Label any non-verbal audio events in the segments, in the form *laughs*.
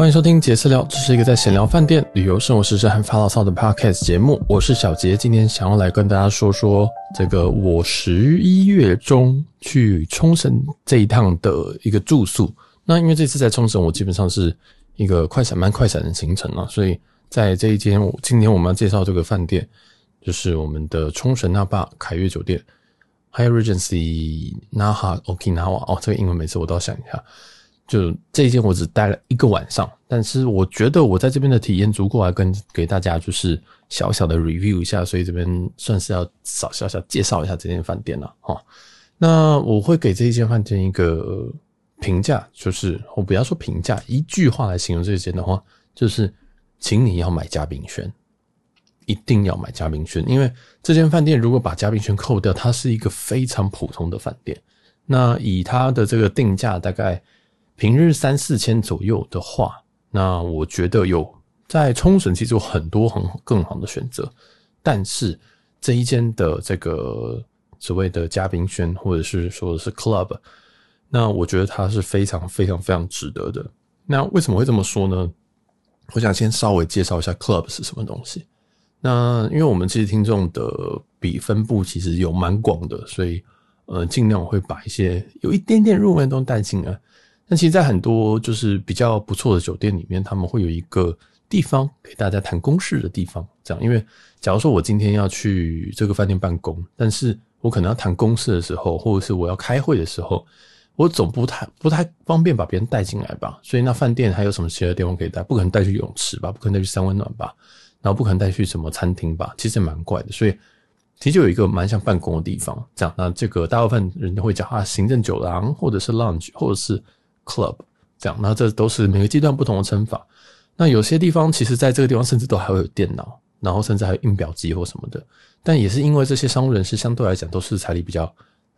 欢迎收听杰私聊，这是一个在闲聊饭店、旅游、生活、时事和发牢骚的 podcast 节目。我是小杰，今天想要来跟大家说说这个我十一月中去冲绳这一趟的一个住宿。那因为这次在冲绳，我基本上是一个快闪、慢快闪的行程了，所以在这一间，今天我们要介绍这个饭店，就是我们的冲绳那霸凯悦酒店 Hyatt Regency Naha Okinawa。哦，这个英文每次我都要想一下。就这一间我只待了一个晚上，但是我觉得我在这边的体验足够来跟给大家就是小小的 review 一下，所以这边算是要小小小介绍一下这间饭店了哈。那我会给这一间饭店一个评价，就是我不要说评价，一句话来形容这间的话，就是请你要买嘉宾券，一定要买嘉宾券，因为这间饭店如果把嘉宾券扣掉，它是一个非常普通的饭店。那以它的这个定价大概。平日三四千左右的话，那我觉得有在冲绳其实有很多很更好的选择，但是这一间的这个所谓的嘉宾圈或者是说的是 club，那我觉得它是非常非常非常值得的。那为什么会这么说呢？我想先稍微介绍一下 club 是什么东西。那因为我们其实听众的比分布其实有蛮广的，所以呃尽量我会把一些有一点点入门都带进来。那其实，在很多就是比较不错的酒店里面，他们会有一个地方给大家谈公事的地方。这样，因为假如说我今天要去这个饭店办公，但是我可能要谈公事的时候，或者是我要开会的时候，我总不太不太方便把别人带进来吧。所以，那饭店还有什么其他地方可以带？不可能带去泳池吧？不可能带去三温暖吧？然后不可能带去什么餐厅吧？其实蛮怪的。所以，其实就有一个蛮像办公的地方。这样，那这个大部分人都会讲啊行政酒廊，或者是 lounge，或者是。Club 这样，那这都是每个阶段不同的称法。那有些地方其实在这个地方甚至都还会有电脑，然后甚至还有印表机或什么的。但也是因为这些商务人士相对来讲都是财力比较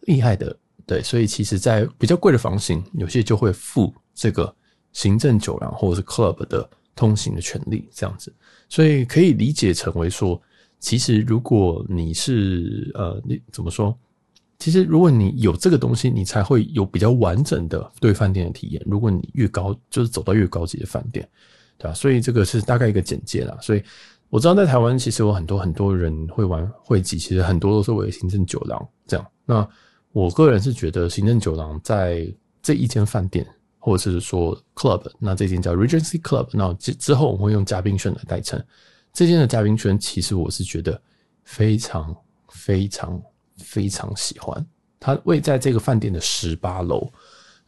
厉害的，对，所以其实在比较贵的房型，有些就会付这个行政酒廊或者是 Club 的通行的权利这样子。所以可以理解成为说，其实如果你是呃，你怎么说？其实，如果你有这个东西，你才会有比较完整的对饭店的体验。如果你越高，就是走到越高级的饭店，对吧？所以这个是大概一个简介啦。所以我知道在台湾，其实有很多很多人会玩会籍，其实很多都是为了行政酒廊这样。那我个人是觉得行政酒廊在这一间饭店，或者是说 club，那这间叫 Regency Club，那之之后我们会用嘉宾圈来代称。这间的嘉宾圈，其实我是觉得非常非常。非常喜欢它位在这个饭店的十八楼。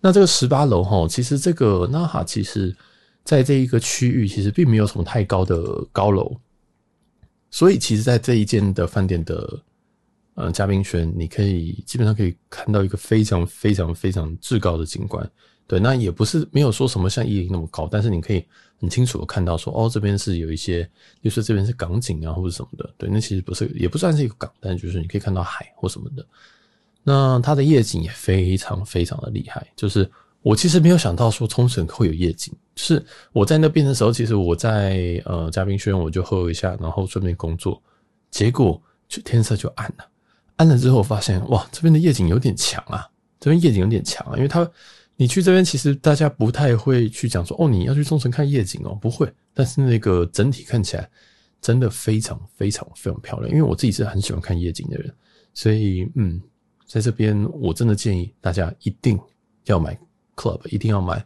那这个十八楼哈，其实这个 Naha 其实在这一个区域其实并没有什么太高的高楼，所以其实，在这一间的饭店的嗯嘉宾圈，你可以基本上可以看到一个非常非常非常至高的景观。对，那也不是没有说什么像一零那么高，但是你可以很清楚的看到说，哦，这边是有一些，就是这边是港景啊，或者什么的。对，那其实不是，也不算是一个港，但就是你可以看到海或什么的。那它的夜景也非常非常的厉害，就是我其实没有想到说冲绳会有夜景，是我在那边的时候，其实我在呃嘉宾轩我就喝一下，然后顺便工作，结果就天色就暗了，暗了之后发现哇，这边的夜景有点强啊，这边夜景有点强啊，因为它。你去这边，其实大家不太会去讲说哦，你要去冲绳看夜景哦，不会。但是那个整体看起来真的非常非常非常漂亮，因为我自己是很喜欢看夜景的人，所以嗯，在这边我真的建议大家一定要买 club，一定要买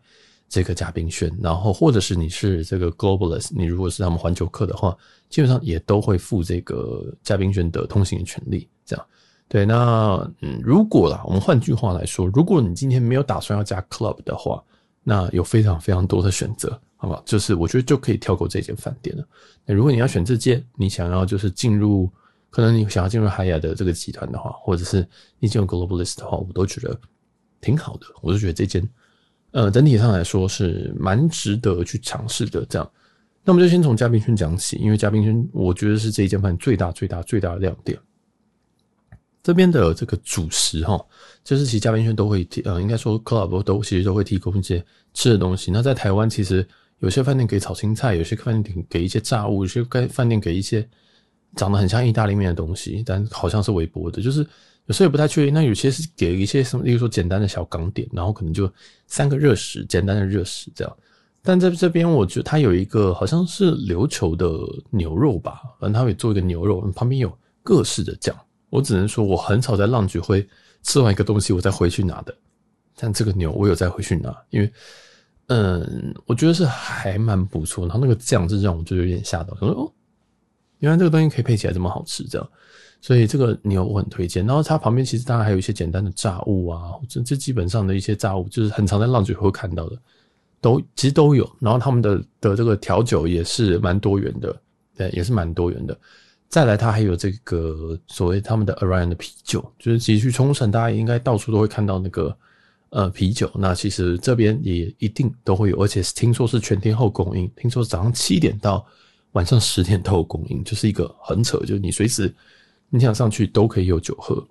这个嘉宾券，然后或者是你是这个 globalist，你如果是他们环球客的话，基本上也都会付这个嘉宾券的通行的权利，这样。对，那嗯，如果啦，我们换句话来说，如果你今天没有打算要加 club 的话，那有非常非常多的选择，好不好？就是我觉得就可以跳过这间饭店了。那如果你要选这间，你想要就是进入，可能你想要进入 Hyatt 的这个集团的话，或者是你进入 Globalist 的话，我都觉得挺好的。我就觉得这间，呃，整体上来说是蛮值得去尝试的。这样，那我们就先从嘉宾圈讲起，因为嘉宾圈我觉得是这一间饭最大最大最大的亮点。这边的这个主食哈，就是其实嘉宾圈都会提，呃，应该说 club 都其实都会提供一些吃的东西。那在台湾，其实有些饭店给炒青菜，有些饭店给一些炸物，有些饭店给一些长得很像意大利面的东西，但好像是微波的，就是有时候也不太确定。那有些是给一些什么，例如说简单的小港点，然后可能就三个热食，简单的热食这样。但在这边，我觉得它有一个好像是琉球的牛肉吧，反正它会做一个牛肉，旁边有各式的酱。我只能说，我很少在浪菊会吃完一个东西，我再回去拿的。但这个牛，我有再回去拿，因为，嗯，我觉得是还蛮不错。然后那个酱是让我就有点吓到，我说哦，原来这个东西可以配起来这么好吃，这样。所以这个牛我很推荐。然后它旁边其实当然还有一些简单的炸物啊，这这基本上的一些炸物，就是很常在浪菊会看到的，都其实都有。然后他们的的这个调酒也是蛮多元的，对，也是蛮多元的。再来，它还有这个所谓他们的 Orion 的啤酒，就是其实去冲绳，大家应该到处都会看到那个呃啤酒。那其实这边也一定都会有，而且听说是全天候供应，听说早上七点到晚上十点都有供应，就是一个很扯，就是你随时你想上去都可以有酒喝。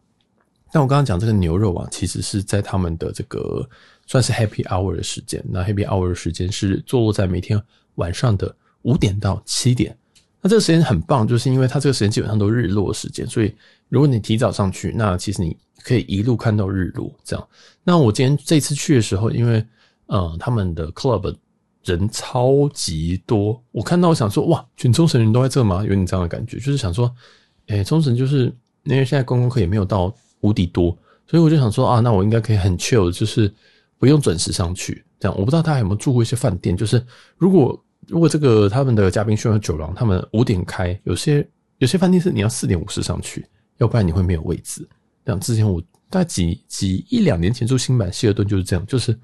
但我刚刚讲这个牛肉啊，其实是在他们的这个算是 Happy Hour 的时间，那 Happy Hour 的时间是坐落在每天晚上的五点到七点。这个时间很棒，就是因为它这个时间基本上都日落时间，所以如果你提早上去，那其实你可以一路看到日落。这样，那我今天这次去的时候，因为呃他们的 club 人超级多，我看到我想说哇，全冲绳人都在这吗？有点这样的感觉，就是想说，诶，冲绳就是因为现在观光客也没有到无敌多，所以我就想说啊，那我应该可以很 chill，就是不用准时上去。这样，我不知道大家有没有住过一些饭店，就是如果。如果这个他们的嘉宾轩和酒廊，他们五点开，有些有些饭店是你要四点五十上去，要不然你会没有位置。像之前我大概几几一两年前住新版希尔顿就是这样，就是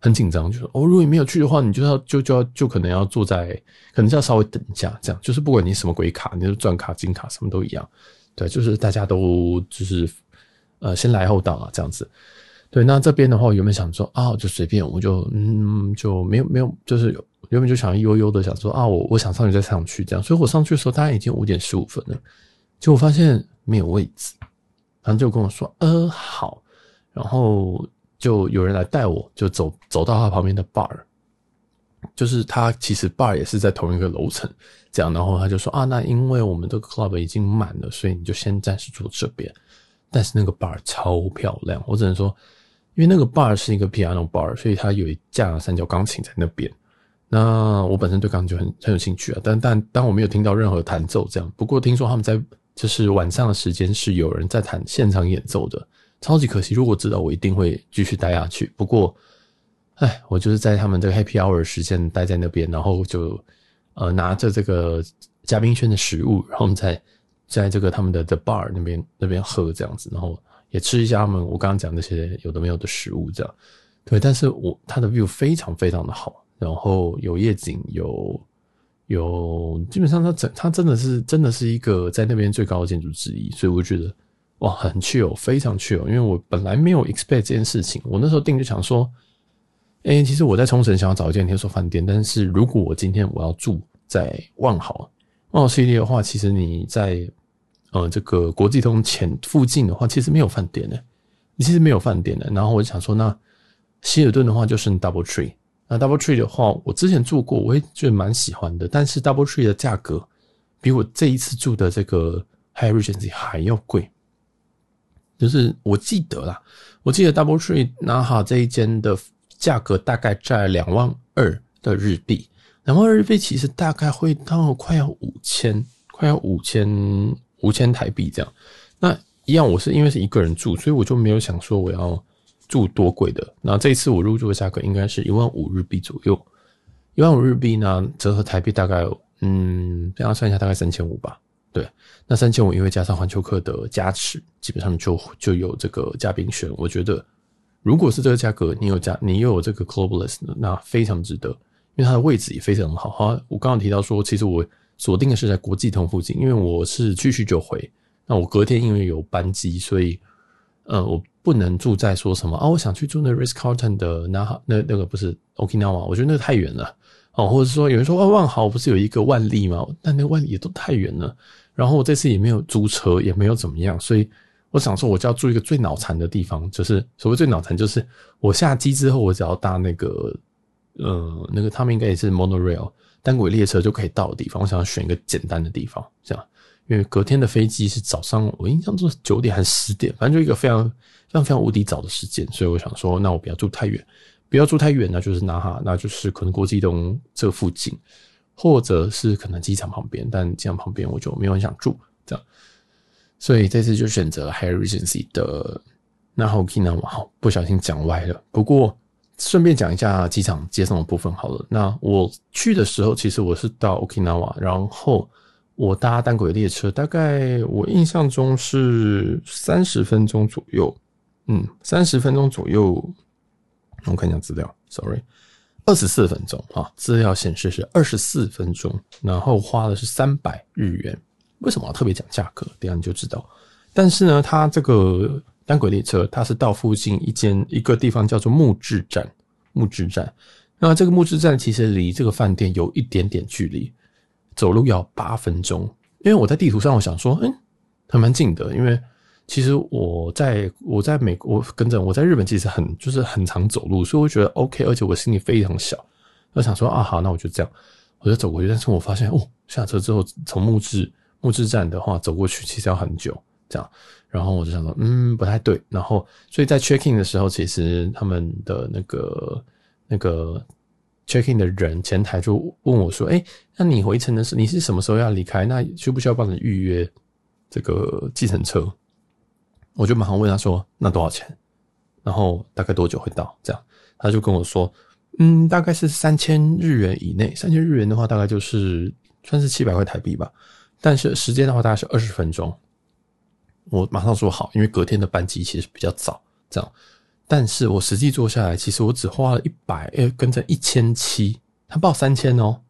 很紧张，就是哦，如果你没有去的话，你就要就就要就可能要坐在，可能就要稍微等一下，这样就是不管你什么鬼卡，你是钻卡、金卡什么都一样，对，就是大家都就是呃先来后到啊这样子。对，那这边的话，我原本想说啊，就随便，我就嗯就没有没有，就是有。原本就想悠悠的想说啊，我我想上去再上去这样，所以我上去的时候大概已经五点十五分了，结果发现没有位置，然后就跟我说呃好，然后就有人来带我，就走走到他旁边的 bar，就是他其实 bar 也是在同一个楼层，这样，然后他就说啊，那因为我们这个 club 已经满了，所以你就先暂时住这边，但是那个 bar 超漂亮，我只能说，因为那个 bar 是一个 piano bar，所以它有一架三角钢琴在那边。那我本身对钢琴就很很有兴趣啊，但但当我没有听到任何弹奏这样，不过听说他们在就是晚上的时间是有人在弹现场演奏的，超级可惜。如果知道，我一定会继续待下去。不过，哎，我就是在他们这个 Happy Hour 时间待在那边，然后就呃拿着这个嘉宾圈的食物，然后我们在在这个他们的 The Bar 那边那边喝这样子，然后也吃一下他们我刚刚讲那些有的没有的食物这样。对，但是我他的 view 非常非常的好。然后有夜景，有有，基本上它整它真的是真的是一个在那边最高的建筑之一，所以我觉得哇，很 chill，非常 chill。因为我本来没有 expect 这件事情，我那时候定就想说，哎，其实我在冲绳想要找一间连锁饭店，但是如果我今天我要住在万豪万豪系列的话，其实你在呃这个国际通前附近的话，其实没有饭店的，你其实没有饭店的。然后我就想说，那希尔顿的话就是 Double Tree。那 DoubleTree 的话，我之前住过，我也觉得蛮喜欢的。但是 DoubleTree 的价格比我这一次住的这个 Hyatt Regency 还要贵。就是我记得啦，我记得 DoubleTree Naha 这一间的价格大概在两万二的日币，两万二日币其实大概会到快要五千，快要五千五千台币这样。那一样，我是因为是一个人住，所以我就没有想说我要。住多贵的？那这一次我入住的价格应该是一万五日币左右，一万五日币呢，折合台币大概嗯，这样算一下大概三千五吧。对，那三千五因为加上环球客的加持，基本上就就有这个嘉宾选。我觉得如果是这个价格，你有加你又有这个 Globalist，那非常值得，因为它的位置也非常好。好，我刚刚提到说，其实我锁定的是在国际通附近，因为我是去去就回。那我隔天因为有班机，所以呃我。不能住在说什么啊？我想去住那 Ritz Carlton 的那那那个不是 Okinawa，我觉得那个太远了哦。或者说有人说啊，万豪不是有一个万丽吗？但那万丽也都太远了。然后我这次也没有租车，也没有怎么样，所以我想说，我就要住一个最脑残的地方，就是所谓最脑残，就是我下机之后，我只要搭那个呃那个他们应该也是 Monorail 单轨列车就可以到的地方。我想要选一个简单的地方，这样，因为隔天的飞机是早上，我印象中九点还是十点，反正就一个非常。非常非常无敌早的时间，所以我想说，那我不要住太远，不要住太远，那就是那哈，那就是可能国际东这附近，或者是可能机场旁边，但机场旁边我就没有很想住这样，所以这次就选择 Hyatt Regency 的那 Okinawa，好，不小心讲歪了。不过顺便讲一下机场接送的部分好了。那我去的时候，其实我是到 Okinawa，然后我搭单轨列车，大概我印象中是三十分钟左右，嗯，三十分钟左右。我看一下资料，sorry，二十四分钟啊，资料显示是二十四分钟，然后花的是三百日元。为什么要特别讲价格？等下你就知道。但是呢，它这个单轨列车，它是到附近一间一个地方叫做木质站，木质站。那这个木质站其实离这个饭店有一点点距离，走路要八分钟。因为我在地图上我想说，嗯，还蛮近的，因为。其实我在我在美国，跟着我在日本，其实很就是很常走路，所以我觉得 OK，而且我心里非常小，我想说啊好，那我就这样，我就走过去。但是我发现哦，下车之后从木质木质站的话走过去，其实要很久这样。然后我就想说，嗯，不太对。然后所以在 check in 的时候，其实他们的那个那个 check in 的人前台就问我说，哎，那你回程的时候，你是什么时候要离开？那需不需要帮你预约这个计程车？我就马上问他说：“那多少钱？然后大概多久会到？”这样他就跟我说：“嗯，大概是三千日元以内。三千日元的话，大概就是算是七百块台币吧。但是时间的话，大概是二十分钟。”我马上说好，因为隔天的班机其实比较早。这样，但是我实际坐下来，其实我只花了一百，诶，跟着一千七，他报三千哦。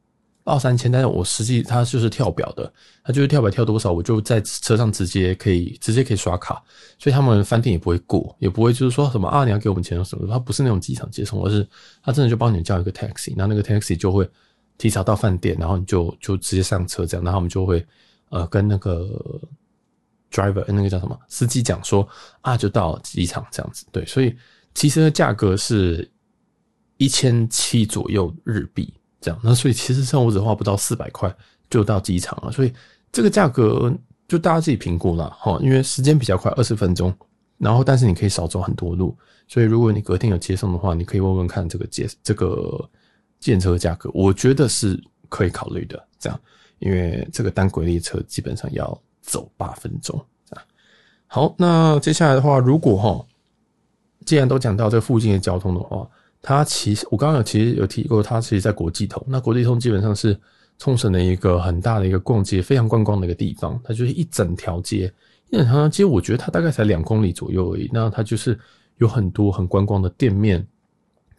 报三千，但是我实际他就是跳表的，他就是跳表跳多少，我就在车上直接可以直接可以刷卡，所以他们饭店也不会过，也不会就是说什么啊你要给我们钱什么，他不是那种机场接送，而是他真的就帮你叫一个 taxi，那那个 taxi 就会提早到饭店，然后你就就直接上车这样，然后我们就会呃跟那个 driver 那个叫什么司机讲说啊就到机场这样子，对，所以其实的价格是一千七左右日币。这样，那所以其实上我只花不到四百块就到机场了，所以这个价格就大家自己评估了哈。因为时间比较快，二十分钟，然后但是你可以少走很多路，所以如果你隔天有接送的话，你可以问问看这个接这个建车价格，我觉得是可以考虑的。这样，因为这个单轨列车基本上要走八分钟。这样，好，那接下来的话，如果哈，既然都讲到这附近的交通的话。它其实我刚刚有其实有提过，它其实在国际通。那国际通基本上是冲绳的一个很大的一个逛街、非常观光的一个地方。它就是一整条街，一整条街，我觉得它大概才两公里左右而已。那它就是有很多很观光的店面，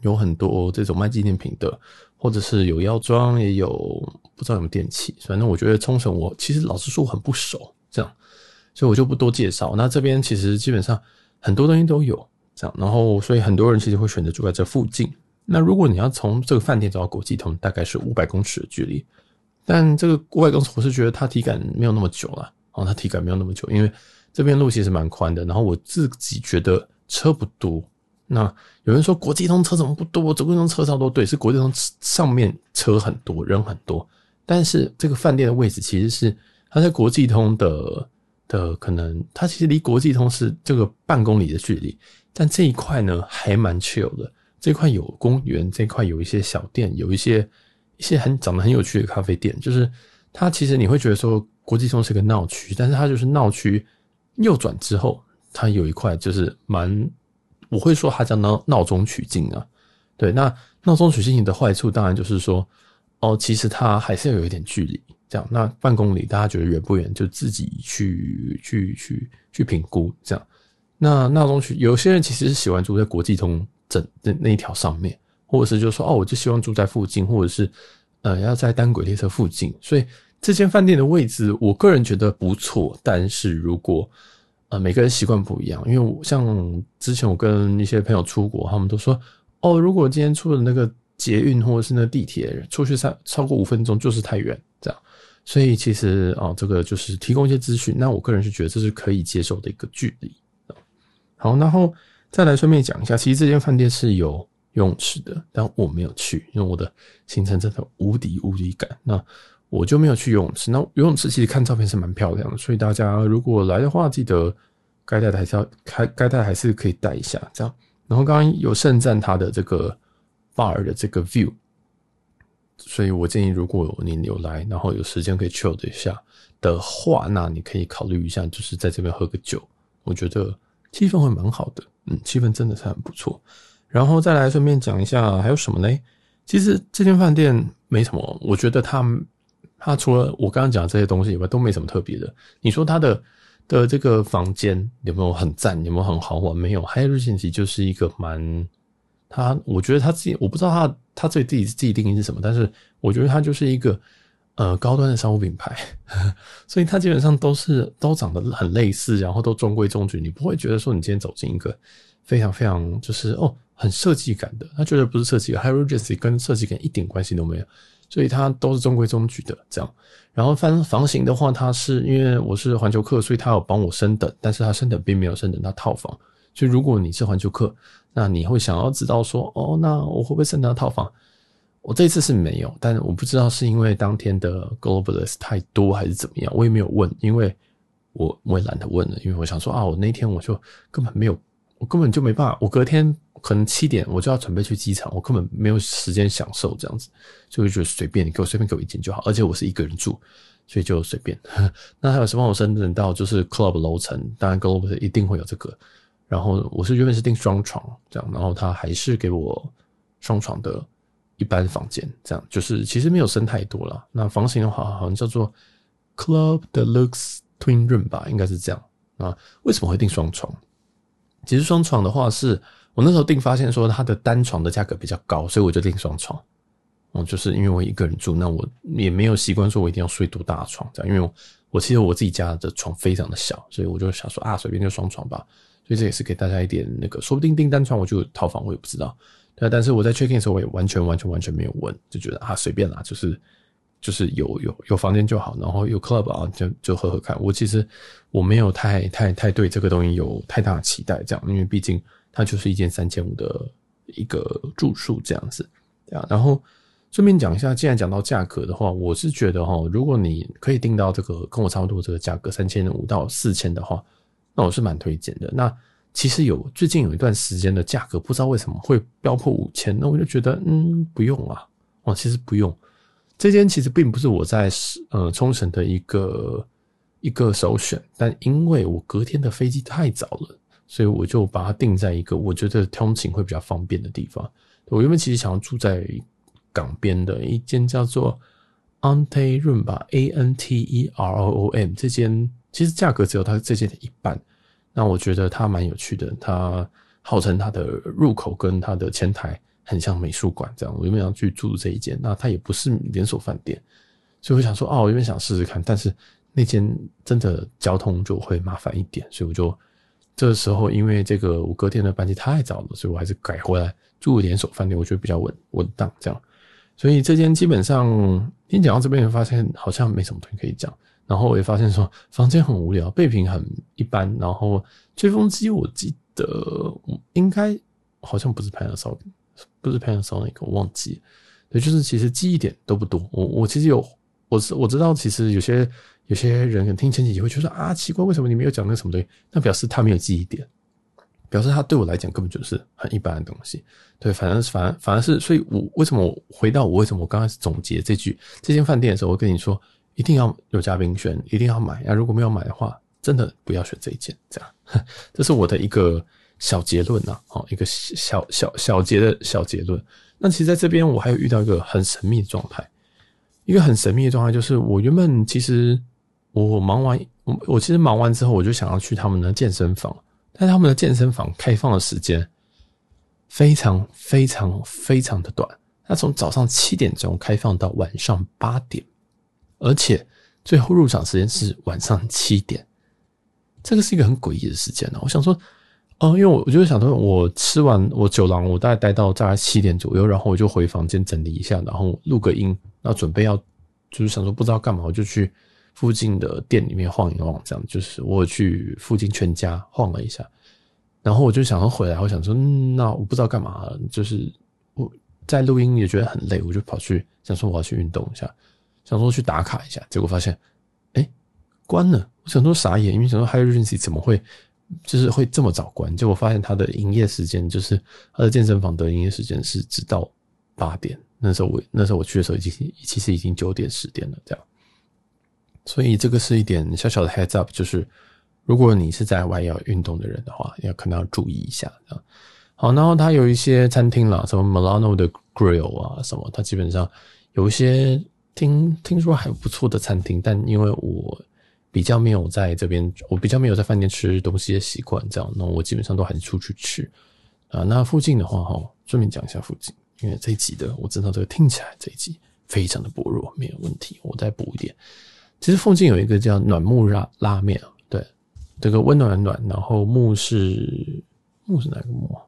有很多这种卖纪念品的，或者是有药妆，也有不知道有没有电器。反正我觉得冲绳，我其实老实说我很不熟，这样，所以我就不多介绍。那这边其实基本上很多东西都有。这样，然后所以很多人其实会选择住在这附近。那如果你要从这个饭店走到国际通，大概是五百公尺的距离。但这个五百公尺，我是觉得它体感没有那么久了。哦，它体感没有那么久，因为这边路其实蛮宽的。然后我自己觉得车不多。那有人说国际通车怎么不多？国际通车超多，对，是国际通上面车很多，人很多。但是这个饭店的位置其实是它在国际通的的可能，它其实离国际通是这个半公里的距离。但这一块呢，还蛮 chill 的。这块有公园，这块有一些小店，有一些一些很长得很有趣的咖啡店。就是它其实你会觉得说国际通是个闹区，但是它就是闹区右转之后，它有一块就是蛮，我会说它叫闹闹中取静啊。对，那闹中取静的坏处当然就是说，哦，其实它还是要有一点距离。这样，那半公里大家觉得远不远？就自己去去去去评估这样。那闹中取，有些人其实是喜欢住在国际通整那那一条上面，或者是就说哦，我就希望住在附近，或者是呃要在单轨列车附近。所以这间饭店的位置，我个人觉得不错。但是如果呃每个人习惯不一样，因为像之前我跟一些朋友出国，他们都说哦，如果今天出了那个捷运或者是那地铁，出去超超过五分钟就是太远这样。所以其实啊、这个就是提供一些资讯。那我个人是觉得这是可以接受的一个距离。好，然后再来顺便讲一下，其实这间饭店是有游泳池的，但我没有去，因为我的行程真的无敌无敌赶，那我就没有去游泳池。那游泳池其实看照片是蛮漂亮的，所以大家如果来的话，记得该带的还是要开，该带还是可以带一下这样。然后刚刚有盛赞他的这个 bar 的这个 view。所以我建议，如果你有来，然后有时间可以 chill 一下的话，那你可以考虑一下，就是在这边喝个酒。我觉得气氛会蛮好的，嗯，气氛真的是很不错。然后再来顺便讲一下，还有什么呢？其实这间饭店没什么，我觉得它它除了我刚刚讲这些东西以外，都没什么特别的。你说它的的这个房间有没有很赞？有没有很豪华？没有，Hyatt Regency 就是一个蛮。他，我觉得他自己，我不知道他他自己自己定义是什么，但是我觉得他就是一个呃高端的商务品牌，*laughs* 所以它基本上都是都长得很类似，然后都中规中矩，你不会觉得说你今天走进一个非常非常就是哦很设计感的，他绝对不是设计感，Hyatt Regency 跟设计感一点关系都没有，所以它都是中规中矩的这样。然后翻房型的话，它是因为我是环球客，所以他有帮我升等，但是他升等并没有升等到套房，所以如果你是环球客。那你会想要知道说，哦，那我会不会升到套房？我这次是没有，但是我不知道是因为当天的 Globalist 太多还是怎么样，我也没有问，因为我我也懒得问了，因为我想说啊，我那天我就根本没有，我根本就没办法，我隔天可能七点我就要准备去机场，我根本没有时间享受这样子，所以就随便，你给我随便给我一间就好，而且我是一个人住，所以就随便。*laughs* 那还有什么？我升等到就是 Club 楼层，当然 Globalist 一定会有这个。然后我是原本是订双床这样，然后他还是给我双床的一般房间，这样就是其实没有升太多了。那房型的话，好像叫做 Club Deluxe Twin Room 吧，应该是这样啊。为什么会订双床？其实双床的话是，我那时候订发现说它的单床的价格比较高，所以我就订双床。哦，就是因为我一个人住，那我也没有习惯说我一定要睡多大的床这样，因为我我其实我自己家的床非常的小，所以我就想说啊，随便就双床吧。所以这也是给大家一点那个，说不定订单床我就套房，我也不知道。对，但是我在 check in 的时候，我也完全完全完全没有问，就觉得啊随便啦，就是就是有有有房间就好，然后有 club 啊，就就喝喝看。我其实我没有太太太对这个东西有太大的期待，这样，因为毕竟它就是一间三千五的一个住宿这样子，对啊。然后顺便讲一下，既然讲到价格的话，我是觉得哈，如果你可以订到这个跟我差不多这个价格三千五到四千的话。那我是蛮推荐的。那其实有最近有一段时间的价格，不知道为什么会飙破五千，那我就觉得嗯不用啊，哦其实不用。这间其实并不是我在呃冲绳的一个一个首选，但因为我隔天的飞机太早了，所以我就把它定在一个我觉得通勤会比较方便的地方。我原本其实想要住在港边的一间叫做 Ante Room 吧，A N T E R O O M 这间。其实价格只有它这间的一半，那我觉得它蛮有趣的。它号称它的入口跟它的前台很像美术馆这样。我原本想去住这一间，那它也不是连锁饭店，所以我想说，哦，我原本想试试看，但是那间真的交通就会麻烦一点，所以我就这时候因为这个五哥店的班机太早了，所以我还是改回来住连锁饭店，我觉得比较稳稳当这样。所以这间基本上听讲到这边，会发现好像没什么东西可以讲。然后我也发现说房间很无聊，备品很一般，然后吹风机我记得应该好像不是 Panasonic，不是 Panasonic，我忘记。对，就是其实记忆点都不多。我我其实有，我是我知道，其实有些有些人可能听前几集会觉得啊奇怪，为什么你没有讲那个什么东西？那表示他没有记忆点，表示他对我来讲根本就是很一般的东西。对，反正反反而是，所以我为什么我回到我为什么我刚开始总结这句这间饭店的时候，我跟你说。一定要有嘉宾选，一定要买。那如果没有买的话，真的不要选这一件。这样，*laughs* 这是我的一个小结论呐。哦，一个小小小结的小结论。那其实在这边，我还有遇到一个很神秘的状态。一个很神秘的状态就是，我原本其实我忙完，我我其实忙完之后，我就想要去他们的健身房。但他们的健身房开放的时间非常非常非常的短，那从早上七点钟开放到晚上八点。而且最后入场时间是晚上七点，这个是一个很诡异的时间呢。我想说，哦，因为我我就想说，我吃完我酒廊，我大概待到大概七点左右，然后我就回房间整理一下，然后录个音，然后准备要就是想说不知道干嘛，我就去附近的店里面晃一晃，这样就是我去附近全家晃了一下，然后我就想说回来，我想说，那我不知道干嘛，就是我在录音也觉得很累，我就跑去想说我要去运动一下。想说去打卡一下，结果发现，哎、欸，关了。我想说傻眼，因为想说 Hyatt Regency 怎么会，就是会这么早关？结果发现他的营业时间，就是他的健身房的营业时间是直到八点。那时候我那时候我去的时候已经其实已经九点十点了这样。所以这个是一点小小的 heads up，就是如果你是在外要运动的人的话，要可能要注意一下啊。好，然后它有一些餐厅啦，什么 Milano 的 Grill 啊，什么，它基本上有一些听听说还不错的餐厅，但因为我比较没有在这边，我比较没有在饭店吃东西的习惯，这样，那我基本上都还是出去吃啊。那附近的话，哈，顺便讲一下附近，因为这一集的我知道这个听起来这一集非常的薄弱，没有问题，我再补一点。其实附近有一个叫暖木拉拉面，对，这个温暖的暖，然后木是木是哪个木啊？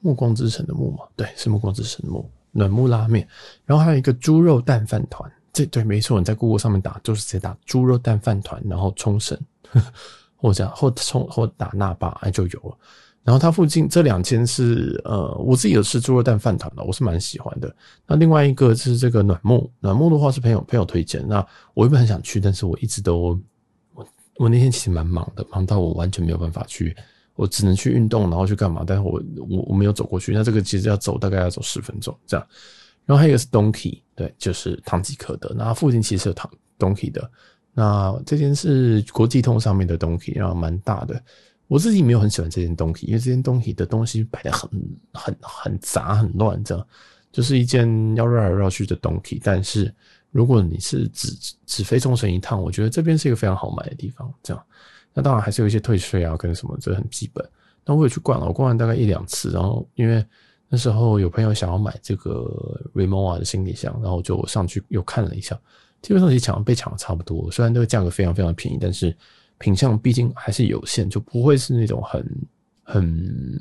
暮光之城的暮嘛，对，是暮光之城的暮。暖木拉面，然后还有一个猪肉蛋饭团，这对，没错，你在 Google 上面打就是直接打猪肉蛋饭团，然后冲绳，*laughs* 或者或冲或打那霸，哎就有了。然后它附近这两间是呃，我自己有吃猪肉蛋饭团的，我是蛮喜欢的。那另外一个是这个暖木，暖木的话是朋友朋友推荐。那我原本很想去，但是我一直都我我那天其实蛮忙的，忙到我完全没有办法去，我只能去运动，然后去干嘛？但是我我我没有走过去。那这个其实要走大概要走十分钟这样。然后还有一个是 Donkey，对，就是唐吉诃德。那附近其实有唐 Donkey 的。那这间是国际通上面的 Donkey，然后蛮大的。我自己没有很喜欢这间 Donkey，，因为这间 Donkey 的东西摆得很很很杂很乱，这样就是一件要绕来绕去的 Donkey。但是如果你是只只飞冲绳一趟，我觉得这边是一个非常好买的地方。这样，那当然还是有一些退税啊跟什么，这很基本。那我也去逛了，我逛完大概一两次，然后因为那时候有朋友想要买这个 Rimowa 的行李箱，然后就上去又看了一下，基本上也抢被抢的差不多。虽然这个价格非常非常便宜，但是。品相毕竟还是有限，就不会是那种很很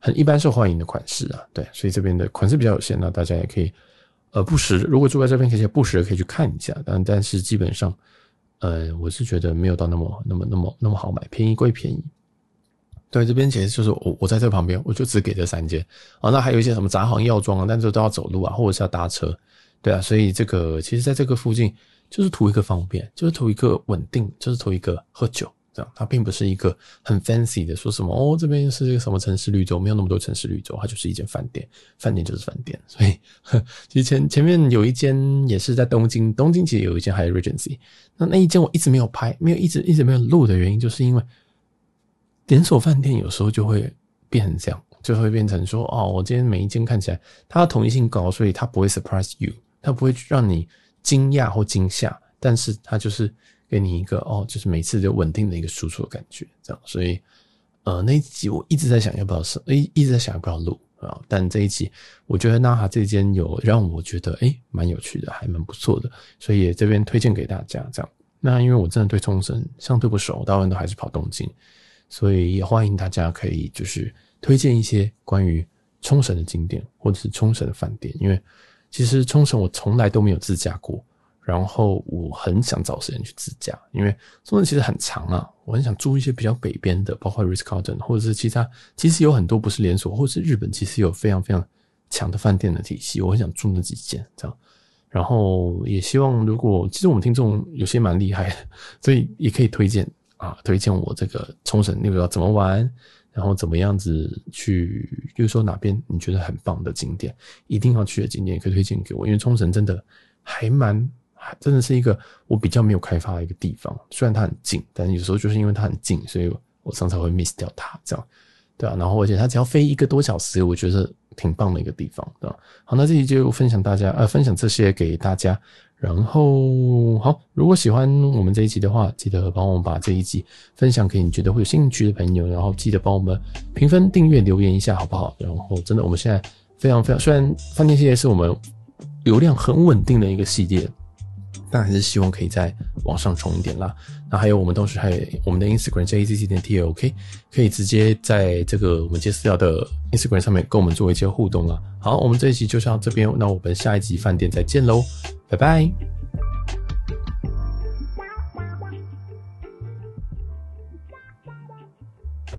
很一般受欢迎的款式啊。对，所以这边的款式比较有限，那大家也可以呃不时如果住在这边，可以不时的可以去看一下。但但是基本上，呃，我是觉得没有到那么那么那么那么好买，便宜归便宜。对，这边其实就是我我在这旁边，我就只给这三间啊。那还有一些什么杂行药妆啊，但是都要走路啊，或者是要搭车。对啊，所以这个其实在这个附近。就是图一个方便，就是图一个稳定，就是图一个喝酒它并不是一个很 fancy 的，说什么哦，这边是一个什么城市绿洲，没有那么多城市绿洲，它就是一间饭店，饭店就是饭店。所以，呵 *laughs* 其实前前面有一间也是在东京，东京其实有一间还有 Regency，那那一间我一直没有拍，没有一直一直没有录的原因，就是因为连锁饭店有时候就会变成这样，就会变成说哦，我今天每一间看起来它的统一性高，所以它不会 surprise you，它不会让你。惊讶或惊吓，但是它就是给你一个哦，就是每次就稳定的一个输出的感觉，这样。所以，呃，那一集我一直在想要不要是，一，一直在想要不要录啊。但这一集我觉得那哈这间有让我觉得诶蛮有趣的，还蛮不错的，所以这边推荐给大家。这样，那因为我真的对冲绳相对不熟，大部分都还是跑东京，所以也欢迎大家可以就是推荐一些关于冲绳的景点或者是冲绳的饭店，因为。其实冲绳我从来都没有自驾过，然后我很想找时间去自驾，因为冲绳其实很长啊，我很想住一些比较北边的，包括 Ritz-Carlton 或者是其他，其实有很多不是连锁，或者是日本其实有非常非常强的饭店的体系，我很想住那几间这样，然后也希望如果其实我们听众有些蛮厉害的，*laughs* 所以也可以推荐啊，推荐我这个冲绳，那个怎么玩。然后怎么样子去，就是说哪边你觉得很棒的景点，一定要去的景点，也可以推荐给我。因为冲绳真的还蛮，真的是一个我比较没有开发的一个地方。虽然它很近，但有时候就是因为它很近，所以我常常会 miss 掉它。这样，对啊。然后而且它只要飞一个多小时，我觉得挺棒的一个地方，对吧？好，那这里就分享大家，呃，分享这些给大家。然后好，如果喜欢我们这一集的话，记得帮我们把这一集分享给你觉得会有兴趣的朋友，然后记得帮我们评分、订阅、留言一下，好不好？然后真的，我们现在非常非常，虽然饭店系列是我们流量很稳定的一个系列，但还是希望可以再往上冲一点啦。那还有我们同时还有我们的 Instagram JACC 点 TLK，可以直接在这个我们杰私聊的 Instagram 上面跟我们做一些互动啊。好，我们这一期就到这边，那我们下一集饭店再见喽。拜拜。